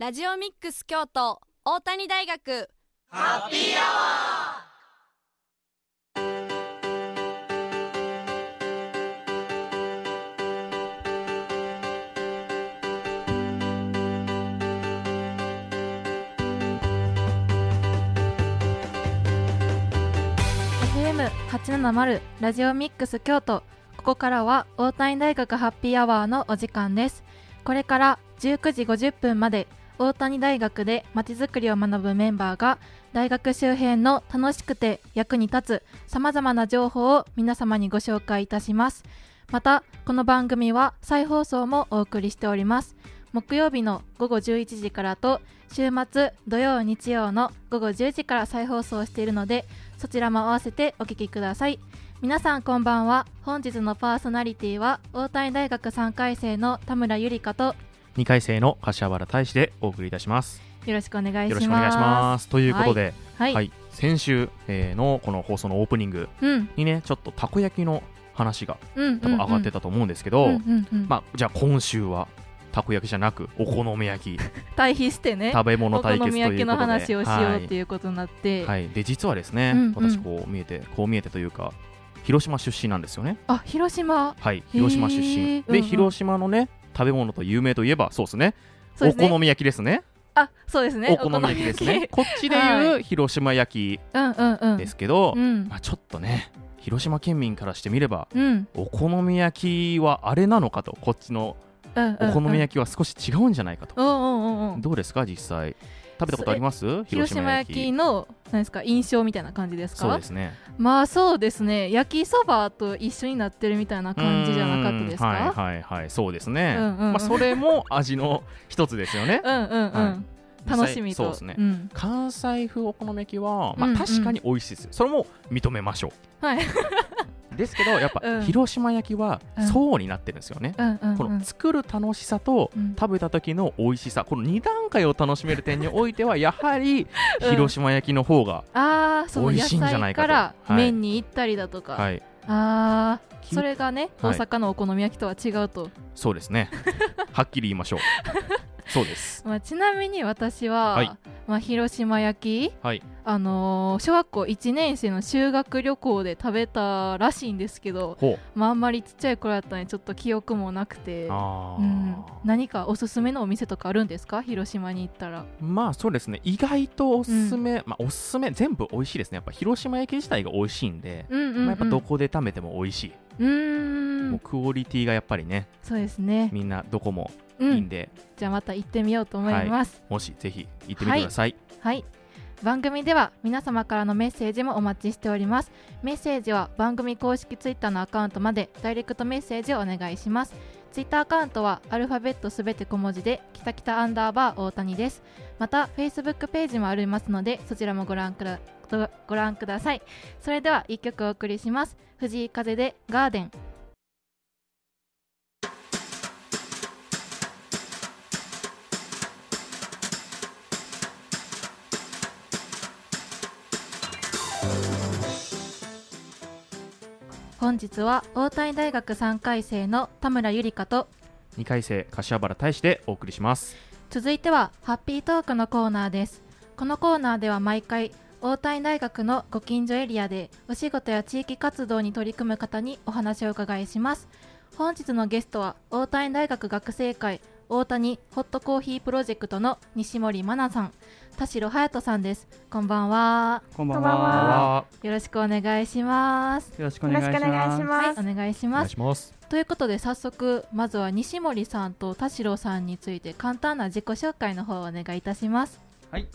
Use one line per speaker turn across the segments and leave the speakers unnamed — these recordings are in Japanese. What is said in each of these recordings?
ラジオミックス京都大谷大学。
ハッピーアワ
ー870ラジオミックス京都。ここからは大谷大学ハッピーアワーのお時間です。これから19時50分まで大谷大学でまちづくりを学ぶメンバーが大学周辺の楽しくて役に立つさまざまな情報を皆様にご紹介いたします。またこの番組は再放送もお送りしております。木曜日の午後11時からと週末土曜日曜の午後10時から再放送しているのでそちらも合わせてお聞きください。皆さんこんばんは。本日のパーソナリティは大谷大学3回生の田村ゆりかと
2回生の柏原大志でお送りいたします。
よろしくお願いします。
よろしくお願いします。ということで、
はい、
はい、先週、えー、のこの放送のオープニングにね、うん、ちょっとたこ焼きの話が多分上がってたと思うんですけど、まあじゃあ今週はたこ焼きじゃなくお好み焼き。
対比してね
食べ物対決
ということで。お好み焼きの話をしようっていうことになって、
はい、はい、で実はですね、うんうん、私こう見えてこう見えてというか広島出身なんですよね
あ広島
はい広島出身で、広島のね食べ物と有名といえばそうですね。お好み焼きですね。
あそうですね。
お好み焼きですね。こっちでいう広島焼きですけど、まあ、ちょっとね広島県民からしてみれば、うん、お好み焼きはあれなのかとこっちのお好み焼きは少し違うんじゃないかと、どうですか実際？食べたことあります？
広島焼き。の何ですか印象みたいな感じですか？
そうですね。
まあそうですね。焼きそばと一緒になってるみたいな感じじゃなかったですか？
はいはいはい。そうですね、うんうん。うん、まあ、それも味の一つですよね。
うんうんうん、はい。楽しみ
そうですね、うん、関西風お好み焼きは、まあ、確かに美味しいです、うんうん、それも認めましょ
う。はい
ですけどやっぱ、広島焼きは層になってるんですよね、この作る楽しさと食べた時の美味しさこの2段階を楽しめる点においては やはり広島焼きの方が美味しいんじゃないかと、から
麺に行ったりだとか、はい、ああそれがね、大阪のお好み焼きとは違うと。
そうですね。はっきり言いましょう。そうです、
まあ、ちなみに私は、はい、まあ、広島焼き、はい、あのー、小学校1年生の修学旅行で食べたらしいんですけど、まあ、あんまりちっちゃい頃だったのでちょっと記憶もなくて、うん、何かおすすめのお店とかあるんですか？広島に行ったら。
まあそうですね。意外とおすすめ、うん、まあ、おすすめ全部美味しいですね。やっぱ広島焼き自体が美味しいんで、うんうんうん、まあ、やっぱどこで食べても美味しい。うん。もうクオリティがやっぱりね
そうですね。
みんなどこもいいんで、
じゃあまた行ってみようと思います、
はい、もしぜひ行ってみてください、
はい、はい番組では皆様からのメッセージもお待ちしております。メッセージは番組公式ツイッターのアカウントまでダイレクトメッセージをお願いします。ツイッターアカウントはアルファベットすべて小文字できたきたアンダーバー大谷です。またフェイスブックページもありますのでそちらもご覧くだご覧ください。それでは1曲お送りします。藤井風でガーデン。本日は大谷大学3回生の田村ゆりかと
2回生柏原大志でお送りします。
続いてはハッピートークのコーナーです。このコーナーでは毎回大谷大学のご近所エリアでお仕事や地域活動に取り組む方にお話をお伺いします。本日のゲストは大谷大学学生会大谷ホットコーヒープロジェクトの西森真奈さん田代隼人さんです。こんばんは。
こんばんは。
よろしくお願いします。
よろしくお願いします。
はい、お願いします。ということで早速まずは西森さんと田代さんについて簡単な自己紹介の方をお願いいたします。
はい、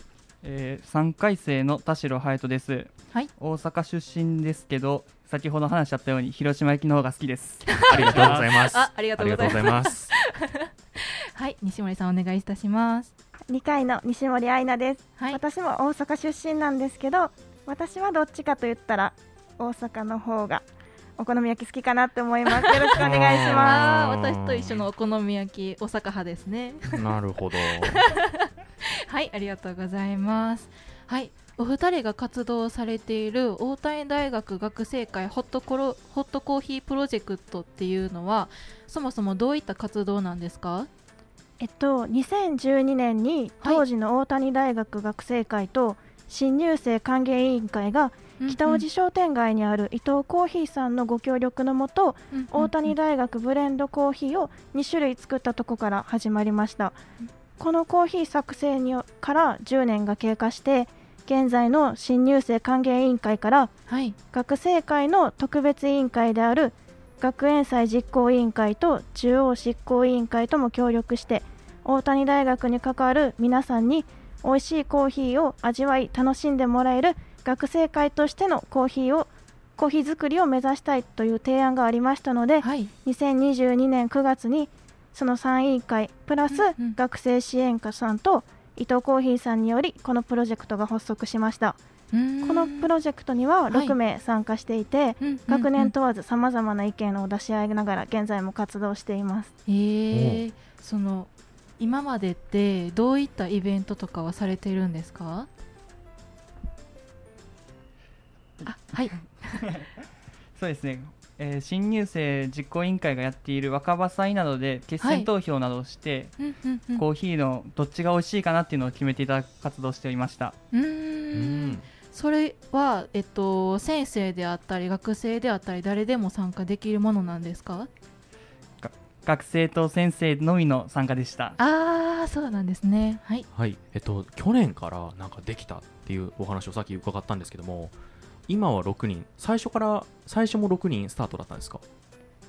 えー、3回生の田代隼人です。はい。大阪出身ですけど先ほど話しちゃったように広島駅の方が好きです。
ありがとうございます。
あありがとうございます はい西森さんお願いいたします
2回の西森愛菜です、はい、私も大阪出身なんですけど私はどっちかと言ったら大阪の方がお好み焼き好きかなって思います。よろしくお願いします。
私と一緒のお好み焼き大阪派ですね。
なるほど。
はい、ありがとうございます。はい、お二人が活動されている大谷大学学生会ホットコロホットコーヒープロジェクトっていうのはそもそもどういった活動なんですか？
えっと、2012年に当時の大谷大学学生会と新入生歓迎委員会が北大路商店街にある伊藤コーヒーさんのご協力のもと、大谷大学ブレンドコーヒーを2種類作ったとこから始まりました、このコーヒー作成にから10年が経過して現在の新入生歓迎委員会から、はい、学生会の特別委員会である学園祭実行委員会と中央執行委員会とも協力して大谷大学に関わる皆さんに美味しいコーヒーを味わい楽しんでもらえる学生会としてのコーヒーをコーヒー作りを目指したいという提案がありましたので、はい、2022年9月にその3委員会プラス学生支援課さんと伊藤コーヒーさんによりこのプロジェクトが発足しましたこのプロジェクトには6名参加していて、はい、学年問わずさまざまな意見を出し合いながら現在も活動しています。
えー、その今までってどういったイベントとかはされているんですか？あはい。
そうですね。えー、新入生実行委員会がやっている若葉祭などで決選投票などをして、はい、コーヒーのどっちが美味しいかなっていうのを決めていただく活動をしておりました。うん
それは、えっと、先生であったり学生であったり誰でも参加できるものなんですか？
学生と先生のみの参加でした。
ああそうなんですね。はい、
はい。えっと、去年からなんかできたっていうお話をさっき伺ったんですけども今は6人。最初から最初も6人スタートだったんですか？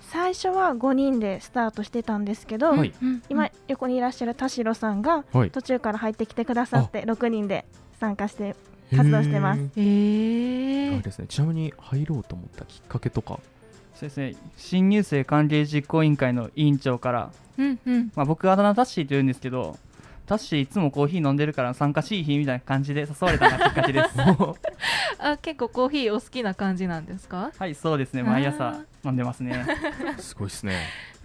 最初は5人でスタートしてたんですけど、はい、今横にいらっしゃる田代さんが途中から入ってきてくださって6人で参加して活動してます。
えー、ですね。ちなみに入ろうと思ったきっかけとか。
そうですね。新入生歓迎実行委員会の委員長から、うんうん、まあ僕あだ名タッシーと言うんですけど、タッシーいつもコーヒー飲んでるから参加しい日みたいな感じで誘われたのがきっかけです。
あ結構コーヒーお好きな感じなんですか？
はいそうですね。毎朝飲んでますね。
すごいですね。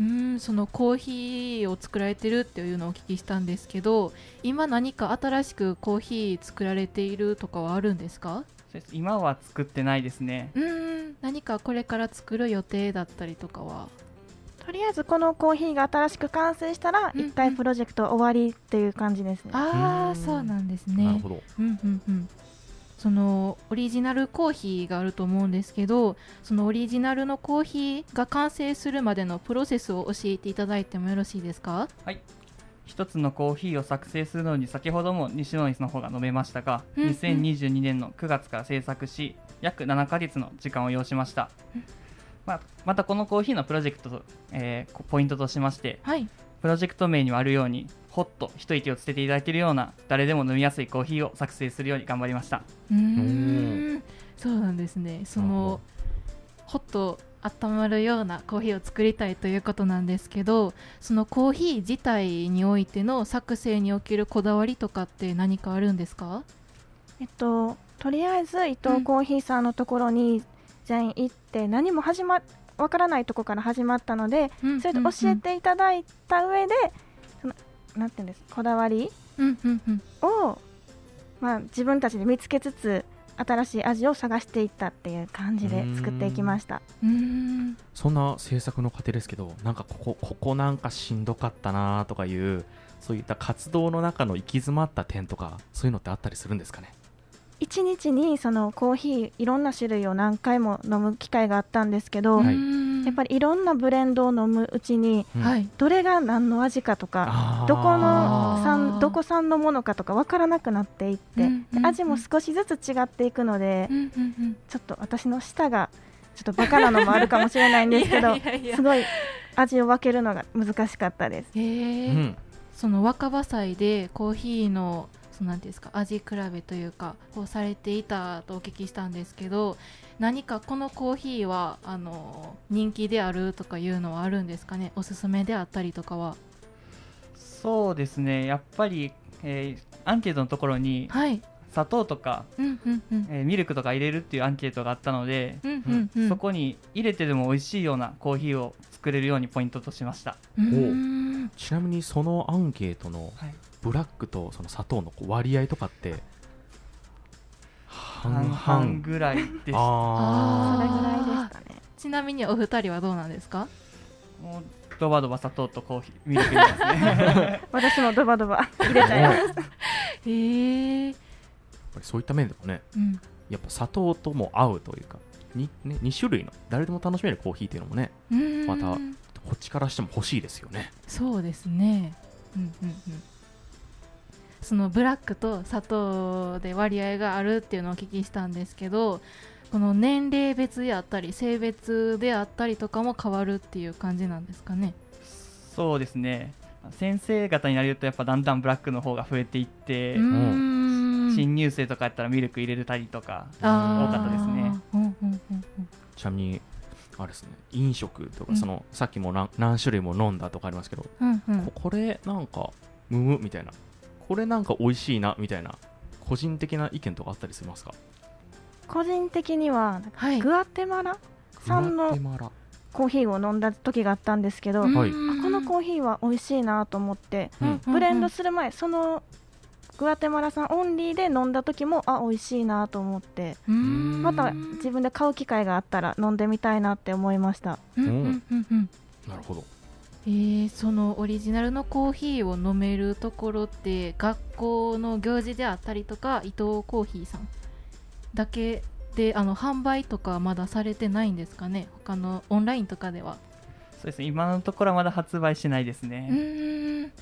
うんそのコーヒーを作られてるっていうのをお聞きしたんですけど今何か新しくコーヒー作られているとかはあるんですか？
今は作ってないですね。
うん何かこれから作る予定だったりとかは？
とりあえずこのコーヒーが新しく完成したら一回プロジェクト終わりっていう感じですね。
ああそうなんですね。なるほど。うんうんうん。そのオリジナルコーヒーがあると思うんですけどそのオリジナルのコーヒーが完成するまでのプロセスを教えていただいてもよろしいですか？
はい一つのコーヒーを作成するのに先ほども西野の方が述べましたが、うんうん、2022年の9月から制作し約7ヶ月の時間を要しました、うんまあ、またこのコーヒーのプロジェクト、えー、ポイントとしまして、はい、プロジェクト名にもあるようにほっと一息をつけていただけるような誰でも飲みやすいコーヒーを作成するように頑張りました。
うん。そうなんですね。そのほっと温まるようなコーヒーを作りたいということなんですけどそのコーヒー自体においての作成におけるこだわりとかって何かあるんですか？
えっととりあえず伊藤コーヒーさんのところに全員行って何も始まわからないとこから始まったので、うん、それで教えていただいた上で、そのなんていうんですこだわり？を、まあ、自分たちで見つけつつ新しい味を探していったっていう感じで作っていきました。
そんな制作の過程ですけどなんかここここなんかしんどかったなとかいうそういった活動の中の行き詰まった点とかそういうのってあったりするんですかね？
1日にそのコーヒーいろんな種類を何回も飲む機会があったんですけど、はい、やっぱりいろんなブレンドを飲むうちに、はい、どれが何の味かとかどこの産どこ産のものかとか分からなくなっていって、味も少しずつ違っていくので、ちょっと私の舌がちょっとバカなのもあるかもしれないんですけど すごい味を分けるのが難しかったです。へー、う
ん、その若葉祭でコーヒーのそなんですか？味比べというかをされていたとお聞きしたんですけど何かこのコーヒーはあの人気であるとかいうのはあるんですかね？おすすめであったりとかは。
そうですね。やっぱり、えー、アンケートのところに、はい、砂糖とか、うんうんうん、えー、ミルクとか入れるっていうアンケートがあったので、うんうんうん、そこに入れてでも美味しいようなコーヒーを作れるようにポイントとしました。
ちなみにそのアンケートのブラックとその砂糖の割合とかって
半々。ぐらいでした
あそれぐらいでしたね。
ちなみにお二人はどうなんですか？
もうドバドバ砂糖とコーヒーミルク入れますね。
私もドバドバ入れちゃいます。
へえ
そういった面でもね、うん、やっぱ砂糖とも合うというかに、ね、2種類の誰でも楽しめるコーヒーっていうのもねまたこっちからしても欲しいですよね。
そうですね。うんうんうんそのブラックと砂糖で割合があるっていうのをお聞きしたんですけどこの年齢別であったり性別であったりとかも変わるっていう感じなんですかね？
そうですね。先生方になるとやっぱだんだんブラックの方が増えていって新入生とかやったらミルク入れたりとか多かったですね。
ちなみにあれですね。飲食とかその、うん、さっきも何種類も飲んだとかありますけど、うんうん、ここれなんかむむみたいなこれなんか美味しいなみたいな個人的な意見とかあったりしますか？
個人的には、はい、グアテマラ産のコーヒーを飲んだ時があったんですけど、はい、このコーヒーは美味しいなと思って、うん、ブレンドする前そのグアテマラ産オンリーで飲んだ時もあ美味しいなと思ってまた自分で買う機会があったら飲んでみたいなって思いました。
なるほど
えー、そのオリジナルのコーヒーを飲めるところって学校の行事であったりとか伊藤コーヒーさんだけであの販売とかまだされてないんですかね？他のオンラインとかでは。
そうですね今のところはまだ発売しないですね。うん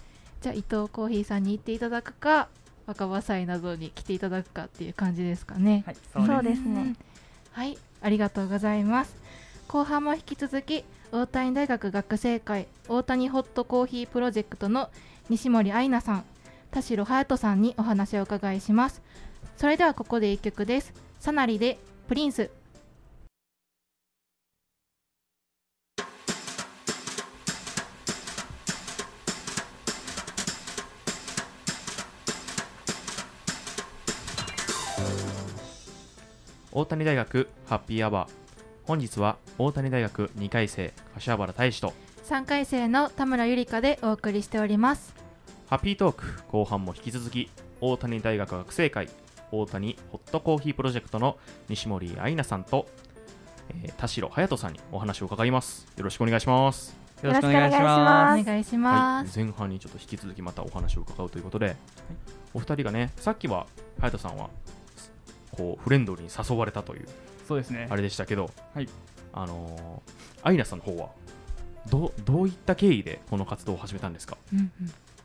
じゃあ伊藤コーヒーさんに行っていただくか若葉祭などに来ていただくかっていう感じですかね。
はいそうですね。
はいありがとうございます。後半も引き続き大谷大学学生会大谷ホットコーヒープロジェクトの西森愛菜さん田代隼人さんにお話を伺いします。それではここで1曲です。サナリでプリンス。
大谷大学ハッピーアワー。本日は大谷大学2回生柏原大志と
3回生の田村ゆりかでお送りしております。
ハッピートーク後半も引き続き大谷大学学生会大谷ホットコーヒープロジェクトの西森愛菜さんと、えー、田代隼人さんにお話を伺います。よろしくお願いします。
よろしくお願いしま
す。お願いします、
はい、前半にちょっと引き続きまたお話を伺うということで、はい、お二人がねさっきは隼人さんはこうフレンドリーに誘われたという
そうですね。
あれでしたけど、はい、あのー、アイナさんの方はどどういった経緯でこの活動を始めたんですか、うん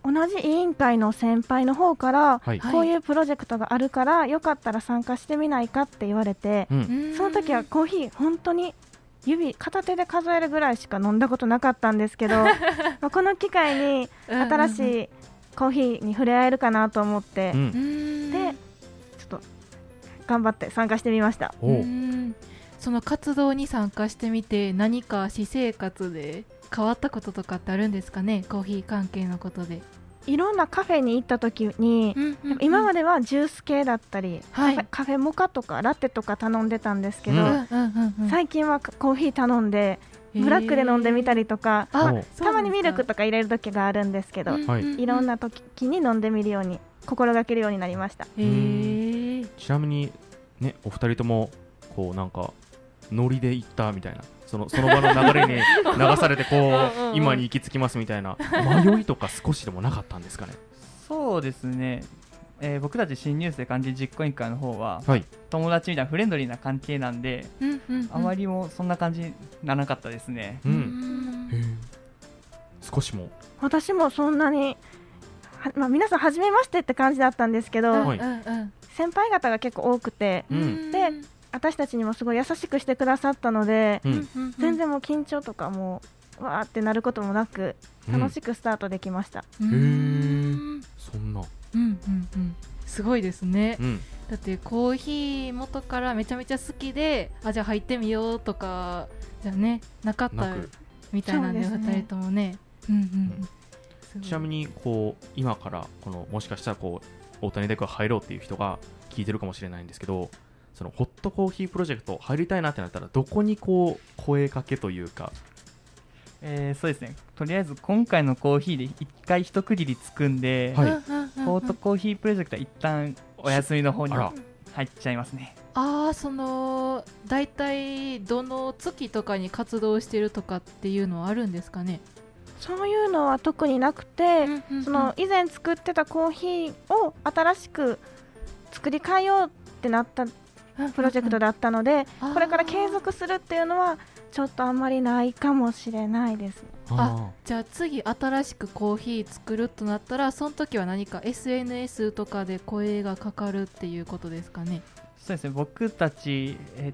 うん。
同じ委員会の先輩の方から、はい、こういうプロジェクトがあるからよかったら参加してみないかって言われて、うん、その時はコーヒー本当に指片手で数えるぐらいしか飲んだことなかったんですけど まこの機会に新しいコーヒーに触れ合えるかなと思って、うん、でちょっと頑張って参加してみました。
その活動に参加してみて何か私生活で変わったこととかってあるんですかね？コーヒー関係のことで。
いろんなカフェに行った時に、うんうんうん、今まではジュース系だったり、はい、カフェモカとかラテとか頼んでたんですけど、うんうんうん、最近はコーヒー頼んでブラックで飲んでみたりとか、まあ、たまにミルクとか入れる時があるんですけど、いろんな時に飲んでみるように心がけるようになりました。ち
なみにねお二人ともこうなんかノリで行ったみたいな。その その場の流れに流されてこう今に行き着きますみたいな。迷いとか少しでもなかったんですかね？
そうですね、えー、僕たち新入生漢字実行委員会の方は、はい、友達みたいなフレンドリーな関係なんで、うんうんうん、あまりもそんな感じならなかったですね、うん、
少しも。
私もそんなにまあ、皆さん初めましてって感じだったんですけど、はい、先輩方が結構多くて、うん、で私たちにもすごい優しくしてくださったので、うん、全然もう緊張とかもわーってなることもなく楽しくスタートできました。
うん、へえそんな、うんうん
うん、すごいですね、うん、だってコーヒー元からめちゃめちゃ好きであじゃあ入ってみようとかじゃねなかったみたいなんで、ね、2人ともね。うんうん
ちなみにこう今からこのもしかしたらこう大谷大学入ろうっていう人が聞いてるかもしれないんですけどそのホットコーヒープロジェクト入りたいなってなったらどこにこう声かけというか。
えー、そうですね。とりあえず今回のコーヒーで一回一区切りつくんで、はい、ホットコーヒープロジェクトは一旦お休みの方に入っちゃいますね。
ああその大体どの月とかに活動してるとかっていうのはあるんですかね？
そういうのは特になくて、その以前作ってたコーヒーを新しく作り変えようってなったプロジェクトだったので、これから継続するっていうのはちょっとあんまりないかもしれないです。
あじゃあ次新しくコーヒー作るとなったらその時は何か SNS とかで声がかかるっていうことですかね。
そうですね。僕たち、え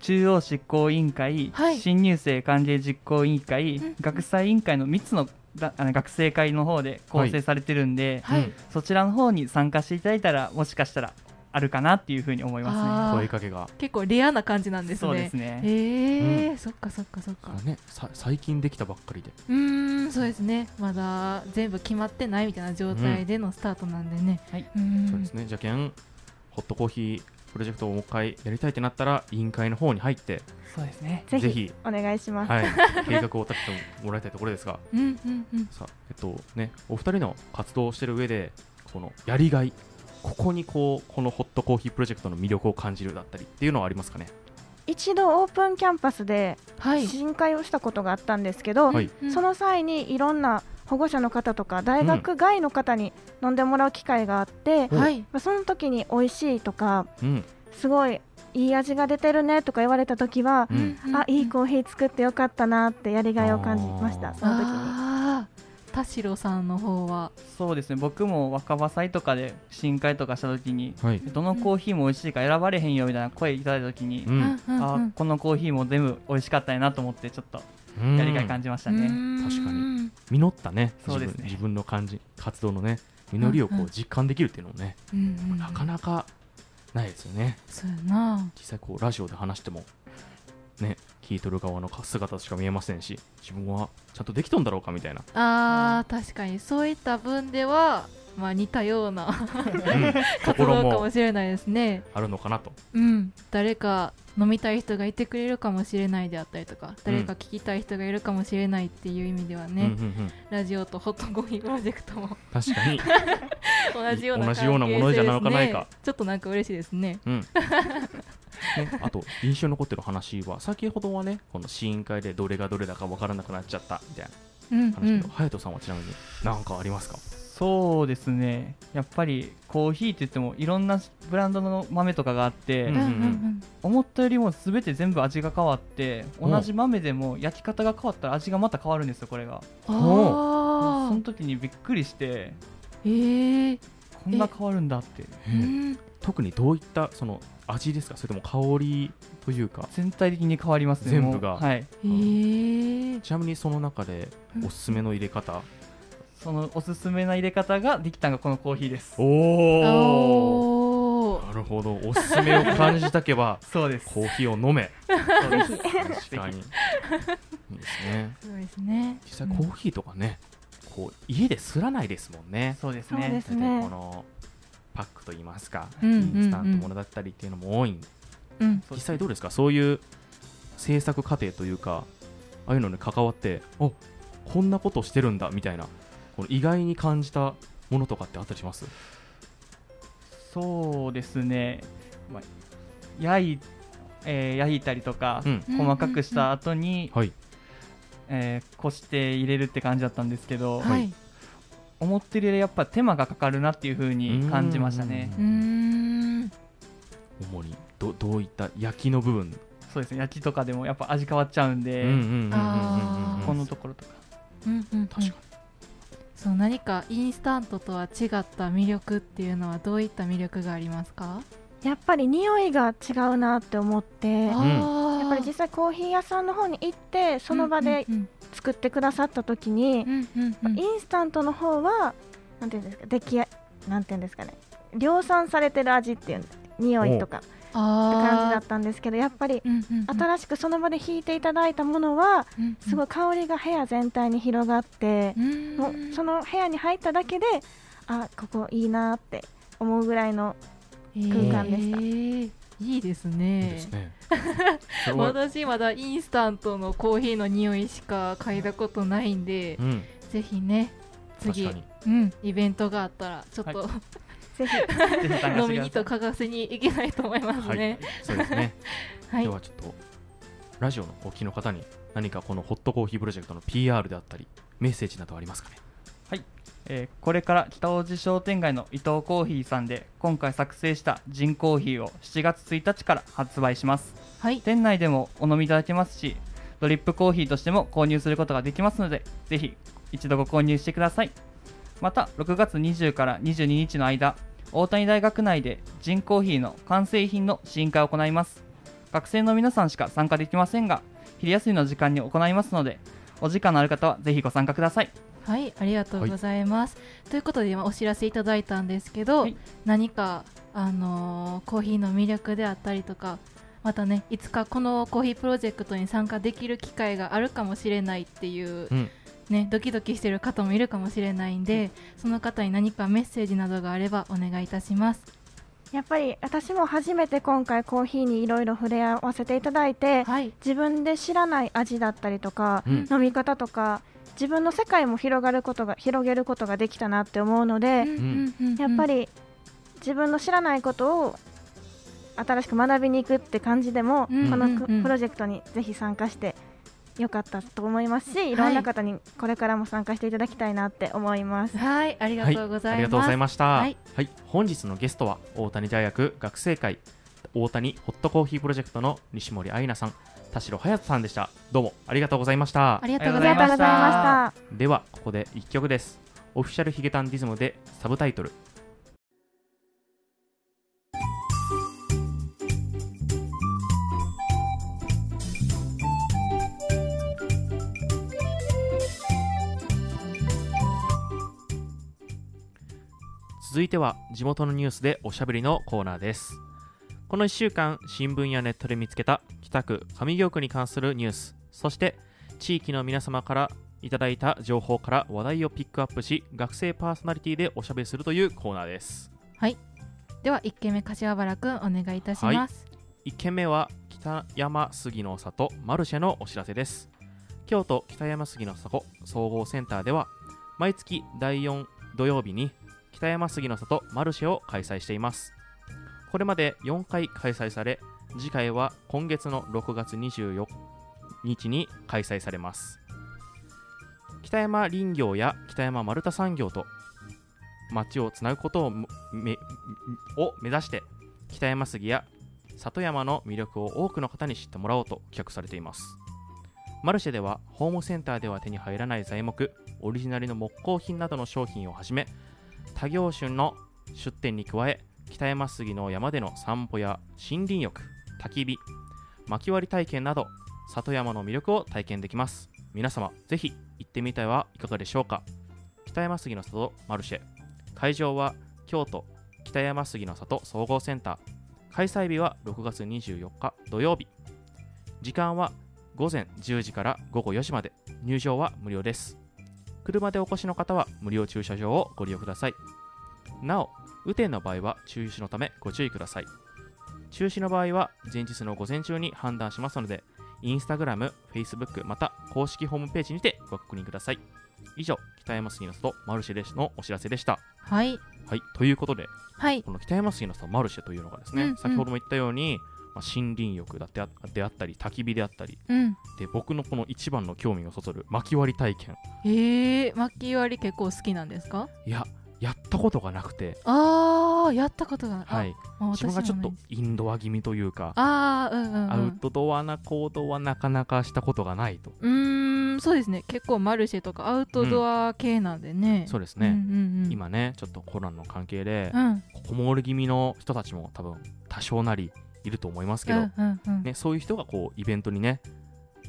中央執行委員会、はい、新入生歓迎実行委員会、うん、学祭委員会の3つのだあの学生会の方で構成されてるんで、はい、そちらの方に参加していただいたらもしかしたらあるかなっていうふうに思います
ね。声かけが。
結構レアな感じなんですね。
そうですね。
えー、うん、そっかそっかそっか。
ねさ最近できたばっかりで。
うんそうですね。まだ全部決まってないみたいな状態でのスタートなんでね、
うん、はい。そうですね。じゃけんホットコーヒープロジェクトをもう一回やりたいってなったら委員会の方に入って
そうですね。
ぜひお願いします、
はい、計画を立ててもらいたいところですが。
うんうんうん。
さあえっとねお二人の活動をしている上でこのやりがいここにこうこのホットコーヒープロジェクトの魅力を感じるだったりっていうのはありますかね？
一度オープンキャンパスで試会をしたことがあったんですけど、はい、その際にいろんな保護者の方とか大学外の方に飲んでもらう機会があって、うん、その時に美味しいとか、うん、すごいいい味が出てるねとか言われた時は、うん、あいいコーヒー作ってよかったなってやりがいを感じましたその時に。
田代さんの方は？
そうですね。僕も若葉祭とかで新会とかした時に、はい、どのコーヒーも美味しいか選ばれへんよみたいな声いただいた時に、うん、あこのコーヒーも全部美味しかったやなと思ってちょっとやりがい感じましたね。
確かに。実ったね。そうですね。自分の感じ活動のね実りをこう実感できるっていうのもね、なかなかないですよね。
そうやな。
実際こうラジオで話してもね聞いとる側の姿しか見えませんし自分はちゃんとできとんだろうかみたいな。
あー確かにそういった分ではまあ似たような、うん、活動かもしれないですね。
あるのかなと。
うん。誰か飲みたい人がいてくれるかもしれないであったりとか誰か聞きたい人がいるかもしれないっていう意味ではね、うんうんうん、ラジオとホットコーヒープロジェクトも。
確かに。
同じような
同じようなものじゃなかないか。
ちょっとなんか嬉しいですね、うん
ね、あと印象に残ってる話は先ほどはねこの試飲会でどれがどれだか分からなくなっちゃったみたいな。話けど、うん。うん、隼人さんはちなみに何かありますか？
そうですね。やっぱりコーヒーって言ってもいろんなブランドの豆とかがあって、うんうんうん、思ったよりも全て全部味が変わって同じ豆でも焼き方が変わったら味がまた変わるんですよこれが。その時にびっくりして
えー、
こんな変わるんだって、え
ー、特にどういったその味ですか？それとも香りというか？
全体的に変わりますね。
全部が、
はい、
えー、
ちなみにその中でおすすめの入れ方、
そのおすすめな入れ方ができたのがこのコーヒーです。
おおなるほど。おすすめを感じたけば
そうです。
コーヒーを飲め。そうです。確かに。いいですね。
そうですね。
実際コーヒーとかね、こう家ですらないですもんね。
そうですね。
ですね。
このパックといいますか、インスタントものだったりっていうのも多い、うん、実際どうですか？そういう制作過程というかああいうのに関わってあこんなことしてるんだみたいなこの意外に感じたものとかってあったりします？
そうですね、まあ、焼いえー、焼いたりとか、うん、細かくした後に、はい。えー、こして入れるって感じだったんですけど、はい、思ってるよりやっぱ手間がかかるなっていうふうに感じましたね。
主にどどういった焼きの部分？
そうですね焼きとかでもやっぱ味変わっちゃうんでこのところとか、
うんうん、確かにそう何かインスタントとは違った魅力っていうのはどういった魅力がありますか
やっぱり匂いが違うなって思って、やっぱり実際コーヒー屋さんの方に行ってその場で作ってくださった時に、インスタントの方はなんていうんですか出来なんていうんですかね量産されてる味っていう匂いとかって感じだったんですけどやっぱり新しくその場で引いていただいたものはすごい香りが部屋全体に広がってもうその部屋に入っただけであここいいなって思うぐらいの空間でした。えー
いいですね。いいね。私まだインスタントのコーヒーの匂いしか嗅いだことないんで、うん、ぜひね次うんイベントがあったらちょっと、はい、ぜひ。飲みにと嗅がせに行けないと思いますね。はい、
そうですね。はい、ではちょっとラジオのお聞きの方に何かこのホットコーヒープロジェクトの PR であったりメッセージなどありますかね
はい、えー、これから北大路商店街の伊藤コーヒーさんで今回作成したジンコーヒーを7月1日から発売します、はい、店内でもお飲みいただけますしドリップコーヒーとしても購入することができますのでぜひ一度ご購入してください。また6月20から22日の間大谷大学内でジンコーヒーの完成品の試飲会を行います。学生の皆さんしか参加できませんが昼休みの時間に行いますのでお時間のある方はぜひご参加ください
はいありがとうございます、はい、ということで今お知らせいただいたんですけど、はい、何かあのー、コーヒーの魅力であったりとかまたねいつかこのコーヒープロジェクトに参加できる機会があるかもしれないっていう、うん、ね、ドキドキしてる方もいるかもしれないんで、その方に何かメッセージなどがあればお願いいたします。
やっぱり私も初めて今回コーヒーにいろいろ触れ合わせていただいて、はい、自分で知らない味だったりとか、うん、飲み方とか自分の世界も広がることが広げることができたなって思うので、やっぱり自分の知らないことを新しく学びに行くって感じでも、このプロジェクトにぜひ参加して良かったと思いますし、いろんな方にこれからも参加していただきたいなって思います。
はい、ありがとうございます。はい、あ
りがとうございました。はい、はい、本日のゲストは大谷大学学生会大谷ホットコーヒープロジェクトの西森愛菜さん、田代隼人さんでした。どうもありがとうございました。
ありがとうございました。
ではここで一曲です。オフィシャルヒゲタンディズムでサブタイトル続いては地元のニュースでおしゃべりのコーナーです。この1週間新聞やネットで見つけた北区上京区に関するニュースそして地域の皆様からいただいた情報から話題をピックアップし学生パーソナリティでおしゃべりするというコーナーです。
はい。では1件目柏原くんお願いいたします、はい、
1件目は北山杉の里マルシェのお知らせです。京都北山杉の里総合センターでは毎月第4土曜日に北山杉の里マルシェを開催しています。これまで4回開催され次回は今月の6月24日に開催されます。北山林業や北山丸太産業と町をつなぐことをめを目指して北山杉や里山の魅力を多くの方に知ってもらおうと企画されています。マルシェではホームセンターでは手に入らない材木オリジナルの木工品などの商品をはじめ他業種の出店に加え北山杉の山での散歩や森林浴焚き火薪割り体験など里山の魅力を体験できます。皆様ぜひ行ってみてはいかがでしょうか？北山杉の里マルシェ。会場は京都北山杉の里総合センター。開催日は6月24日土曜日。時間は午前10時から午後4時まで。入場は無料です。車でお越しの方は無料駐車場をご利用ください。なお雨天の場合は中止のためご注意ください。中止の場合は前日の午前中に判断しますのでインスタグラム、フェイスブックまた公式ホームページにてご確認ください。以上北山杉の里マルシェでのお知らせでした。
はい、
はい、ということで、はい、この北山杉の里マルシェというのがですね、うんうん、先ほども言ったようにまあ、森林浴だってであったり焚き火であったり、うん、で僕のこの一番の興味をそそる薪割り体験。
えー、薪割り結構好きな
ん
ですか？
いややったことがなくて。
ああやったことが
はい。自分がちょっとインドア気味というか
あ、うんうんうん、
アウトドアな行動はなかなかしたことがないと。
うんそうですね。結構マルシェとかアウトドア系なんでね、
うん、そうですね、うんうんうん、今ねちょっとコロナの関係で、うん、こもり気味の人たちも多分多少なりいると思いますけど、うんうんうん、ね、そういう人がこうイベントにね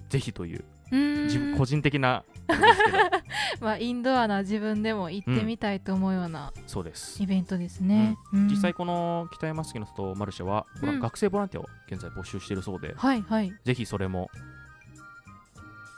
ぜひという自分個人的な
まあインドアな自分でも行ってみたいと思うような、うん、そうです。イベントですね、
うん、実際この北山杉の里マルシェは、うん、学生ボランティアを現在募集しているそうで、はいはい、ぜひそれも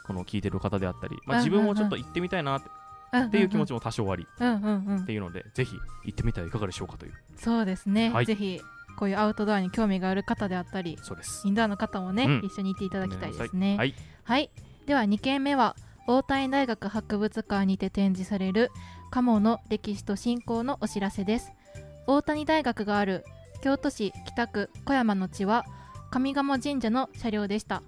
この聞いてる方であったり、まあ、自分もちょっと行ってみたいなってっていう気持ちも多少あり、っていうのでぜひ行ってみてはいかがでしょうかという。
そうですね、はい、ぜひこういうアウトドアに興味がある方であったりそうです。インドアの方もね、うん、一緒に行っていただきたいですね。はい、はい、では2件目は大谷大学博物館にて展示される鴨の歴史と信仰のお知らせです。大谷大学がある京都市北区小山の地は上賀茂神社の車両でした。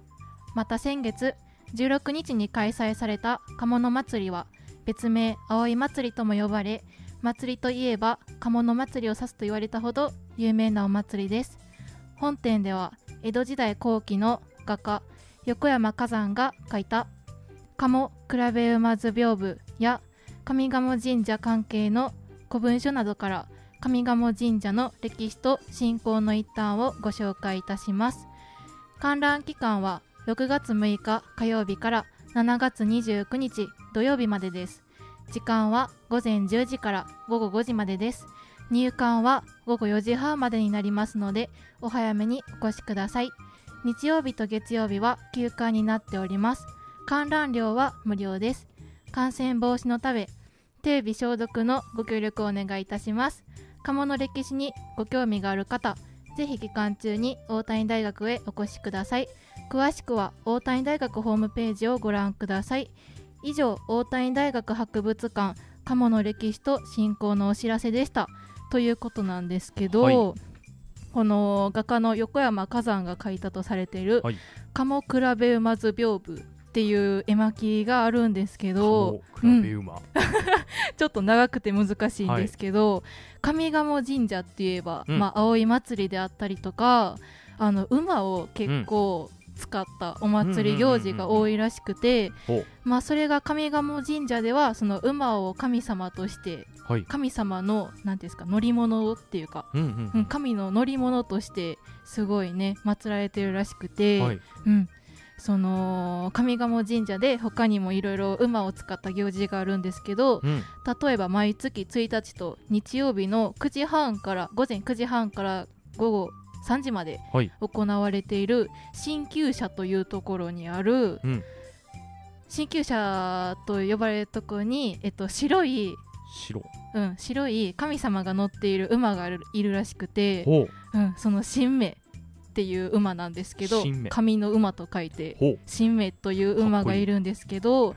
また先月16日に開催された鴨の祭りは別名葵祭りとも呼ばれ祭りといえば鴨の祭りを指すと言われたほど有名なお祭りです。本店では江戸時代後期の画家横山火山が描いた鴨比べ馬図屏風や上賀茂神社関係の古文書などから上賀茂神社の歴史と信仰の一端をご紹介いたします。観覧期間は6月6日火曜日から7月29日土曜日までです。時間は午前10時から午後5時までです。入館は午後4時半までになりますのでお早めにお越しください。日曜日と月曜日は休館になっております。観覧料は無料です。感染防止のため手指消毒のご協力をお願いいたします。鴨の歴史にご興味がある方ぜひ期間中に大谷大学へお越しください。詳しくは大谷大学ホームページをご覧ください。以上大谷大学博物館鴨の歴史と信仰のお知らせでした。ということなんですけど、はい、この画家の横山火山が描いたとされている、はい、鴨比べ馬図屏風っていう絵巻があるんですけど、
うん、
ちょっと長くて難しいんですけど、はい、上賀茂神社って言えば、うん、まあ、葵祭りであったりとかあの馬を結構、使ったお祭り行事が多いらしくて、まあ、それが上賀茂神社ではその馬を神様として、はい、神様の何ですか乗り物っていうか、うんうん、神の乗り物としてすごいね祀られてるらしくて、はい、うん、その上賀茂神社で他にもいろいろ馬を使った行事があるんですけど、うん、例えば毎月1日と日曜日の9時半から午前9時半から午後3時まで行われている鍼灸社というところにある、鍼灸社と呼ばれるところに、えっと、白い
白,、
うん、白い神様が乗っている馬がいるらしくて、う。ん、その神明っていう馬なんですけど神の馬と書いて神明という馬がいるんですけど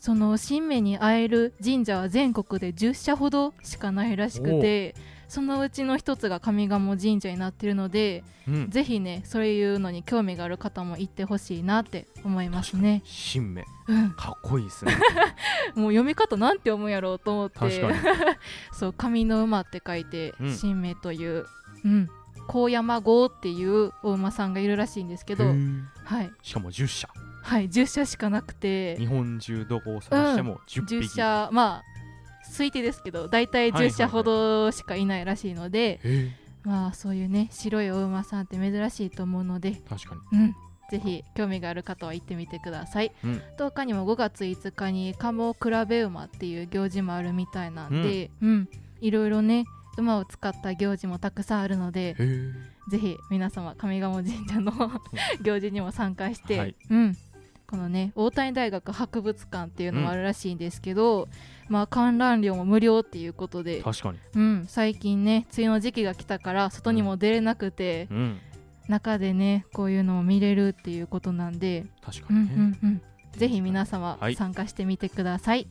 その神明に会える神社は全国で10社ほどしかないらしくてそのうちの一つが上賀茂神社になっているので、うん、ぜひねそういうのに興味がある方も行ってほしいなって思いますね。
神明、うん、かっこいいですね。
もう読み方なんて読むやろうと思って。そう上の馬って書いて、うん、神明という。うん。高山号っていうお馬さんがいるらしいんですけど、はい、
しかも10社。
はい10社しかなくて。
日本中どこを探しても10匹、
うん、10社まあ推定ですけど大体10社ほどしかいないらしいので、はいはいはい、まあそういうね白いお馬さんって珍しいと思うので
確か
に、うん、ぜひ興味がある方は行ってみてください、うん、10日にも5月5日に鴨比べ馬っていう行事もあるみたいなんで、うん、うん、いろいろね馬を使った行事もたくさんあるのでぜひ皆様上賀茂神社の 行事にも参加して、はい、うん、このね大谷大学博物館っていうのもあるらしいんですけど、うん、まあ観覧料も無料っていうことで
確かに、
うん、最近ね梅雨の時期が来たから外にも出れなくて、うん、中でねこういうのを見れるっていうことなんで
確かに、ね、うんうんうん、
ぜひ皆様参加してみてください、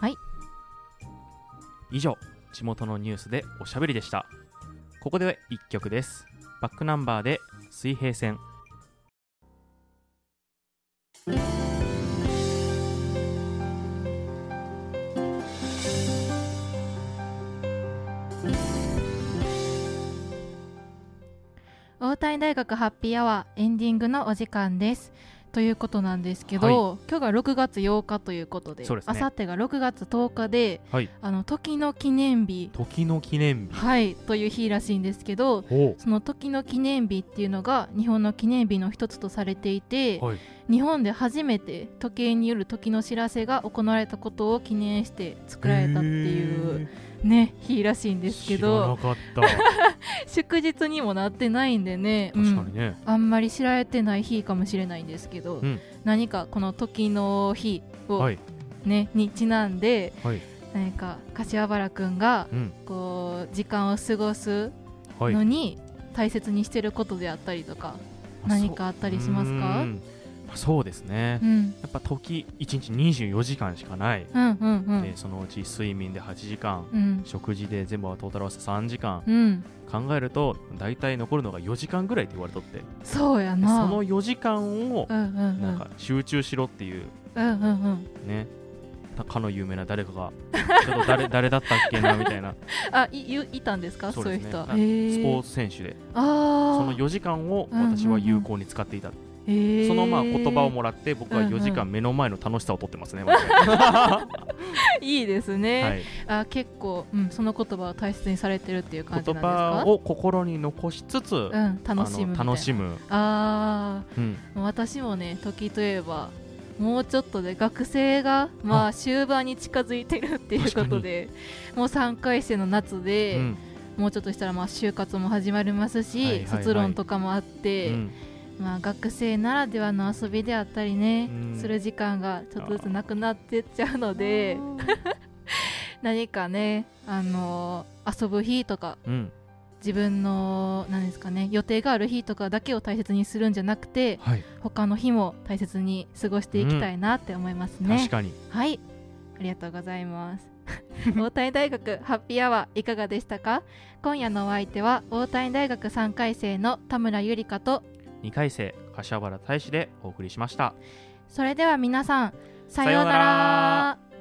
はい、はい、
以上地元のニュースでおしゃべりでした。ここで1曲です。バックナンバーで水平線
大谷大学ハッピーアワーエンディングのお時間です。ということなんですけど、はい、今日が6月8日ということであさってが6月10日で、はい、あの時の記念日。
時の記念日。
はいという日らしいんですけどその時の記念日っていうのが日本の記念日の一つとされていて、はい、日本で初めて時計による時の知らせが行われたことを記念して作られたっていうね日らしいんですけど。祝日にもなってないんでね。
ね、
うん、あんまり知られてない日かもしれないんですけど、うん、何かこの時の日を、はい、ねにちなんで、はい、何か柏原君が、うん、こう時間を過ごすのに大切にしてることであったりとか、何かあったりしますか？
そうですね、うん、やっぱ時1日24時間しかない、うんうんうん、でそのうち睡眠で8時間、うん、食事で全部はトータル合わせ3時間、うん、考えると大体残るのが4時間ぐらいって言われとって。
そうやな。
その4時間をなんか集中しろっていう,、うんうんうん、ね。かの有名な誰かがちょっと誰 誰だったっけなみたいな。
あいいたんですか？そう、ね,、いう人。スポ
ーツ選手で。その4時間を私は有効に使っていた、うんうんうんそのまあ言葉をもらって僕は4時間目の前の楽しさをとってますね、うんうん、
いいですね、はい、あ結構、うん、その言葉を大切にされてるっていう感じなんです
か？言葉を心に残しつつ、うん、
楽しむ
楽しむ。
あ、うん、私もね時といえばもうちょっとで学生がまあ終盤に近づいてるっていうことでもう3回生の夏で、うん、もうちょっとしたらまあ就活も始まりますし、はいはいはい、卒論とかもあって、うんまあ、学生ならではの遊びであったりね、うん、する時間がちょっとずつなくなってっちゃうので 何かね、あのー、遊ぶ日とか、うん、自分の何ですかね予定がある日とかだけを大切にするんじゃなくて、はい、他の日も大切に過ごしていきたいなって思いますね。
確かに。
はい。ありがとうございます。大谷大学ハッピーアワーいかがでしたか？今夜のお相手は大谷大学3回生の田村ゆりかと
2回生柏原大使でお送りしました。
それでは皆さんさようなら。